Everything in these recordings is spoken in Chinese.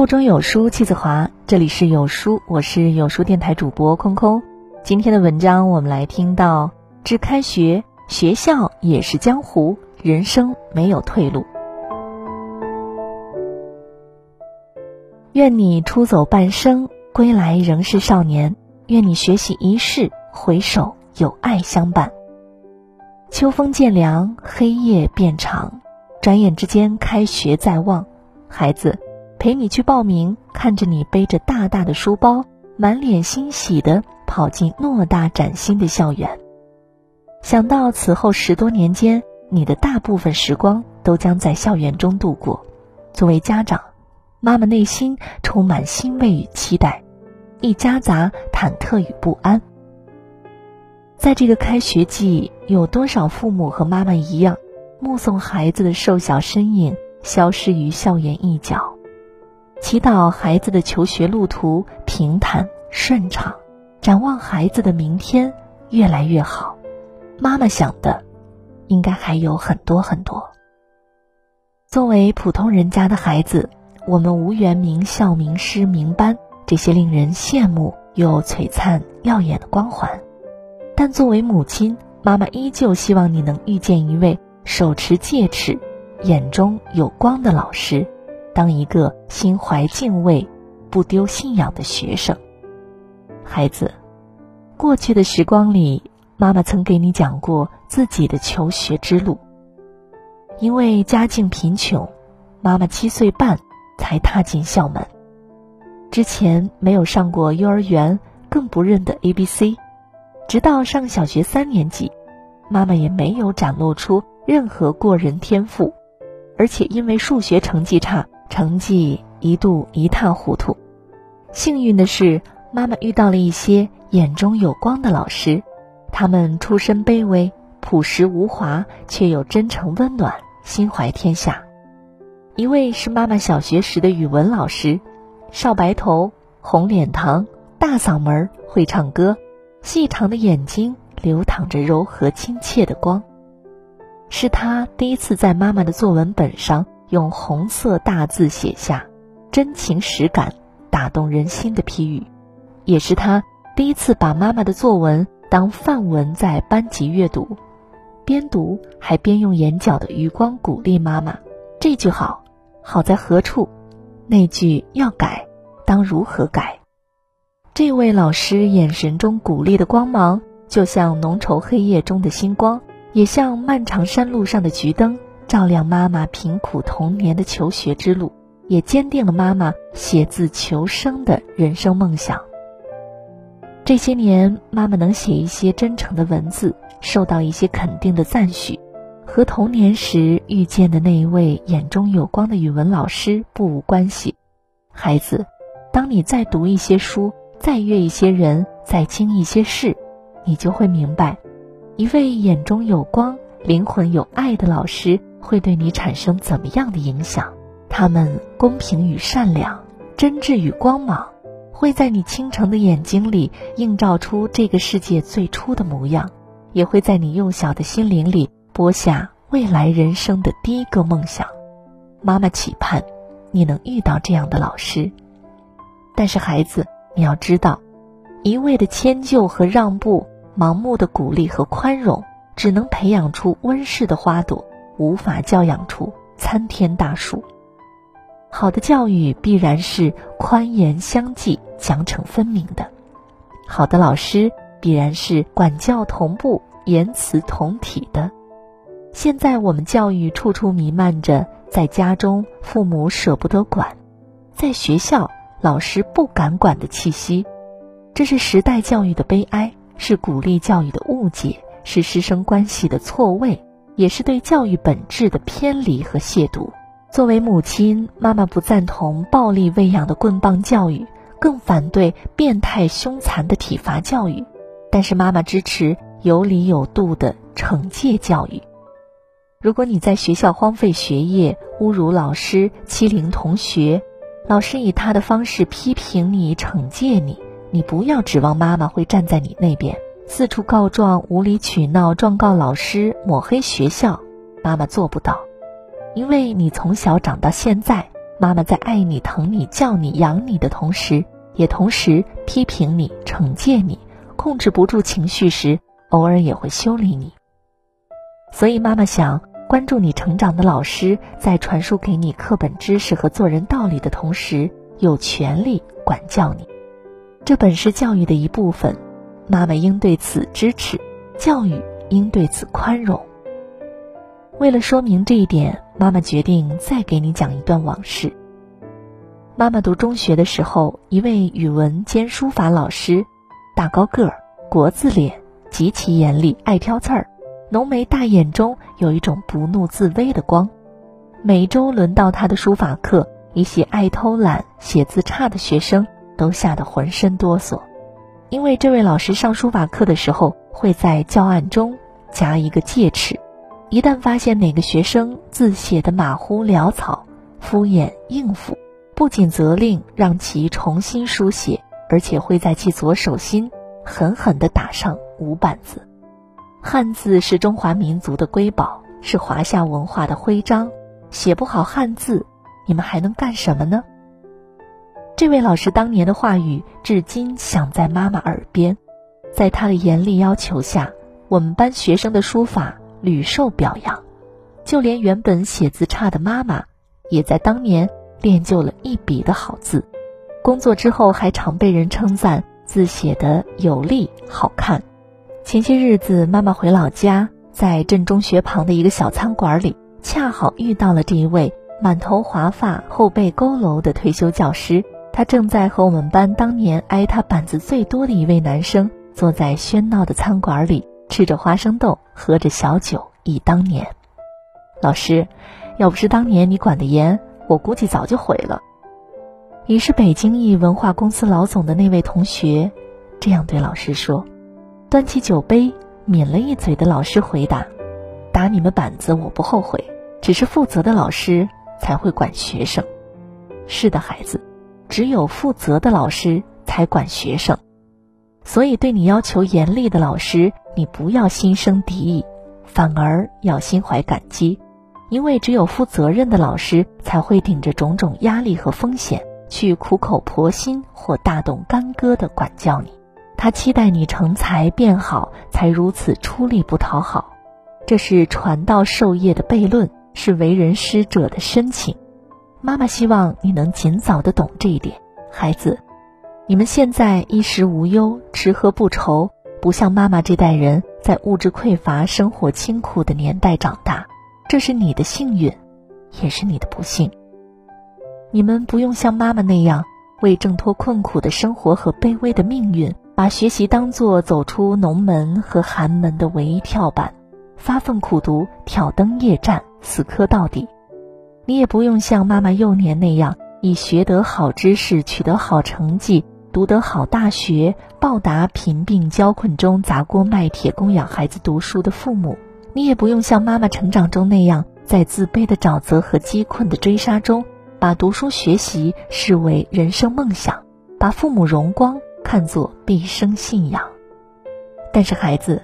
腹中有书气自华，这里是有书，我是有书电台主播空空。今天的文章，我们来听到：至开学，学校也是江湖，人生没有退路。愿你出走半生，归来仍是少年；愿你学习一世，回首有爱相伴。秋风渐凉，黑夜变长，转眼之间开学在望，孩子。陪你去报名，看着你背着大大的书包，满脸欣喜的跑进偌大崭新的校园。想到此后十多年间，你的大部分时光都将在校园中度过，作为家长，妈妈内心充满欣慰与期待，亦夹杂忐忑与不安。在这个开学季，有多少父母和妈妈一样，目送孩子的瘦小身影消失于校园一角？祈祷孩子的求学路途平坦顺畅，展望孩子的明天越来越好。妈妈想的，应该还有很多很多。作为普通人家的孩子，我们无缘名校、名师、名班这些令人羡慕又璀璨耀眼的光环，但作为母亲，妈妈依旧希望你能遇见一位手持戒尺、眼中有光的老师。当一个心怀敬畏、不丢信仰的学生，孩子，过去的时光里，妈妈曾给你讲过自己的求学之路。因为家境贫穷，妈妈七岁半才踏进校门，之前没有上过幼儿园，更不认得 A B C，直到上小学三年级，妈妈也没有展露出任何过人天赋，而且因为数学成绩差。成绩一度一塌糊涂，幸运的是，妈妈遇到了一些眼中有光的老师，他们出身卑微，朴实无华，却又真诚温暖，心怀天下。一位是妈妈小学时的语文老师，少白头，红脸膛，大嗓门，会唱歌，细长的眼睛流淌着柔和亲切的光，是他第一次在妈妈的作文本上。用红色大字写下“真情实感，打动人心”的批语，也是他第一次把妈妈的作文当范文在班级阅读，边读还边用眼角的余光鼓励妈妈：“这句好，好在何处？那句要改，当如何改？”这位老师眼神中鼓励的光芒，就像浓稠黑夜中的星光，也像漫长山路上的桔灯。照亮妈妈贫苦童年的求学之路，也坚定了妈妈写字求生的人生梦想。这些年，妈妈能写一些真诚的文字，受到一些肯定的赞许，和童年时遇见的那一位眼中有光的语文老师不无关系。孩子，当你再读一些书，再阅一些人，再经一些事，你就会明白，一位眼中有光、灵魂有爱的老师。会对你产生怎么样的影响？他们公平与善良，真挚与光芒，会在你倾城的眼睛里映照出这个世界最初的模样，也会在你幼小的心灵里播下未来人生的第一个梦想。妈妈期盼你能遇到这样的老师，但是孩子，你要知道，一味的迁就和让步，盲目的鼓励和宽容，只能培养出温室的花朵。无法教养出参天大树。好的教育必然是宽严相济、奖惩分明的；好的老师必然是管教同步、言辞同体的。现在我们教育处处弥漫着在家中父母舍不得管，在学校老师不敢管的气息，这是时代教育的悲哀，是鼓励教育的误解，是师生关系的错位。也是对教育本质的偏离和亵渎。作为母亲，妈妈不赞同暴力喂养的棍棒教育，更反对变态凶残的体罚教育。但是，妈妈支持有理有度的惩戒教育。如果你在学校荒废学业、侮辱老师、欺凌同学，老师以他的方式批评你、惩戒你，你不要指望妈妈会站在你那边。四处告状、无理取闹、状告老师、抹黑学校，妈妈做不到，因为你从小长到现在，妈妈在爱你、疼你、教你、养你的同时，也同时批评你、惩戒你。控制不住情绪时，偶尔也会修理你。所以，妈妈想关注你成长的老师，在传输给你课本知识和做人道理的同时，有权利管教你。这本是教育的一部分，妈妈应对此支持，教育应对此宽容。为了说明这一点，妈妈决定再给你讲一段往事。妈妈读中学的时候，一位语文兼书法老师，大高个儿，国字脸，极其严厉，爱挑刺儿，浓眉大眼中有一种不怒自威的光。每周轮到他的书法课，一些爱偷懒、写字差的学生都吓得浑身哆嗦，因为这位老师上书法课的时候会在教案中夹一个戒尺。一旦发现哪个学生字写的马虎潦草、敷衍应付，不仅责令让其重新书写，而且会在其左手心狠狠地打上五板子。汉字是中华民族的瑰宝，是华夏文化的徽章。写不好汉字，你们还能干什么呢？这位老师当年的话语，至今响在妈妈耳边。在他的严厉要求下，我们班学生的书法。屡受表扬，就连原本写字差的妈妈，也在当年练就了一笔的好字。工作之后，还常被人称赞字写得有力、好看。前些日子，妈妈回老家，在镇中学旁的一个小餐馆里，恰好遇到了这一位满头华发、后背佝偻的退休教师。他正在和我们班当年挨他板子最多的一位男生，坐在喧闹的餐馆里。吃着花生豆，喝着小酒，忆当年。老师，要不是当年你管得严，我估计早就毁了。已是北京一文化公司老总的那位同学，这样对老师说。端起酒杯，抿了一嘴的老师回答：“打你们板子我不后悔，只是负责的老师才会管学生。是的，孩子，只有负责的老师才管学生。”所以，对你要求严厉的老师，你不要心生敌意，反而要心怀感激，因为只有负责任的老师才会顶着种种压力和风险，去苦口婆心或大动干戈地管教你。他期待你成才变好，才如此出力不讨好。这是传道授业的悖论，是为人师者的深情。妈妈希望你能尽早的懂这一点，孩子。你们现在衣食无忧，吃喝不愁，不像妈妈这代人在物质匮乏、生活清苦的年代长大，这是你的幸运，也是你的不幸。你们不用像妈妈那样为挣脱困苦的生活和卑微的命运，把学习当做走出农门和寒门的唯一跳板，发奋苦读、挑灯夜战、死磕到底。你也不用像妈妈幼年那样，以学得好知识、取得好成绩。读得好大学，报答贫病交困中砸锅卖铁供养孩子读书的父母。你也不用像妈妈成长中那样，在自卑的沼泽和饥困的追杀中，把读书学习视为人生梦想，把父母荣光看作毕生信仰。但是，孩子，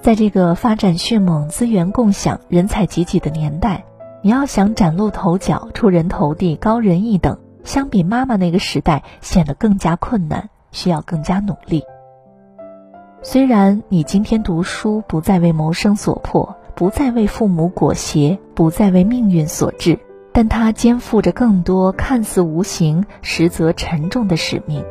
在这个发展迅猛、资源共享、人才济济的年代，你要想崭露头角、出人头地、高人一等。相比妈妈那个时代，显得更加困难，需要更加努力。虽然你今天读书不再为谋生所迫，不再为父母裹挟，不再为命运所致，但它肩负着更多看似无形、实则沉重的使命。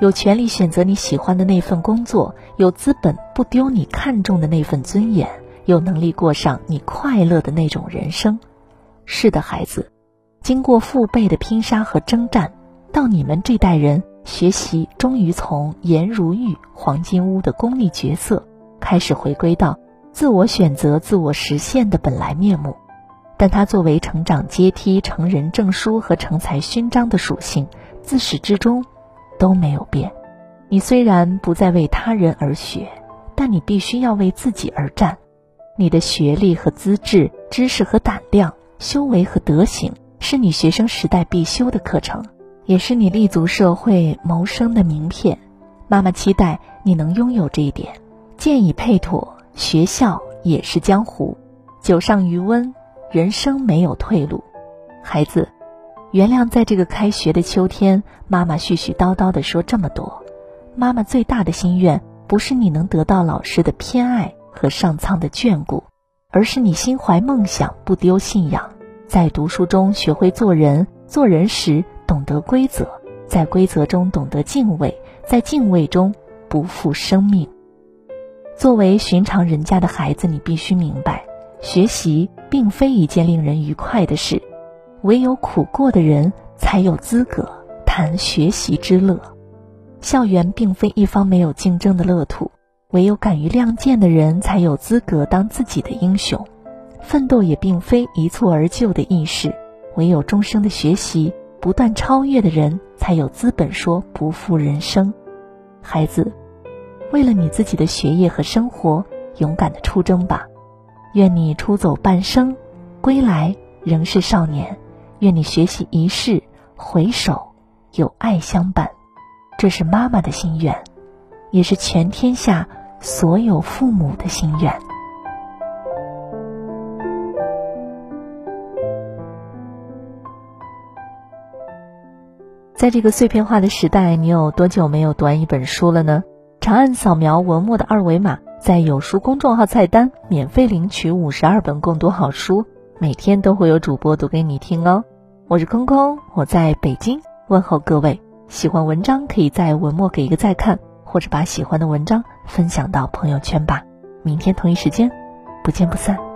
有权利选择你喜欢的那份工作，有资本不丢你看重的那份尊严，有能力过上你快乐的那种人生。是的，孩子。经过父辈的拼杀和征战，到你们这代人学习，终于从颜如玉、黄金屋的功利角色，开始回归到自我选择、自我实现的本来面目。但它作为成长阶梯、成人证书和成才勋章的属性，自始至终都没有变。你虽然不再为他人而学，但你必须要为自己而战。你的学历和资质、知识和胆量、修为和德行。是你学生时代必修的课程，也是你立足社会谋生的名片。妈妈期待你能拥有这一点。建议配妥，学校也是江湖，酒上余温，人生没有退路。孩子，原谅在这个开学的秋天，妈妈絮絮叨叨的说这么多。妈妈最大的心愿，不是你能得到老师的偏爱和上苍的眷顾，而是你心怀梦想，不丢信仰，在读书中学会做人，做人时懂得规则，在规则中懂得敬畏，在敬畏中不负生命。作为寻常人家的孩子，你必须明白，学习并非一件令人愉快的事。唯有苦过的人才有资格谈学习之乐。校园并非一方没有竞争的乐土，唯有敢于亮剑的人才有资格当自己的英雄。奋斗也并非一蹴而就的易事，唯有终生的学习、不断超越的人才有资本说不负人生。孩子，为了你自己的学业和生活，勇敢的出征吧！愿你出走半生，归来仍是少年。愿你学习一世，回首有爱相伴，这是妈妈的心愿，也是全天下所有父母的心愿。在这个碎片化的时代，你有多久没有读完一本书了呢？长按扫描文末的二维码，在有书公众号菜单免费领取五十二本共读好书，每天都会有主播读给你听哦。我是空空，我在北京问候各位。喜欢文章可以在文末给一个再看，或者把喜欢的文章分享到朋友圈吧。明天同一时间，不见不散。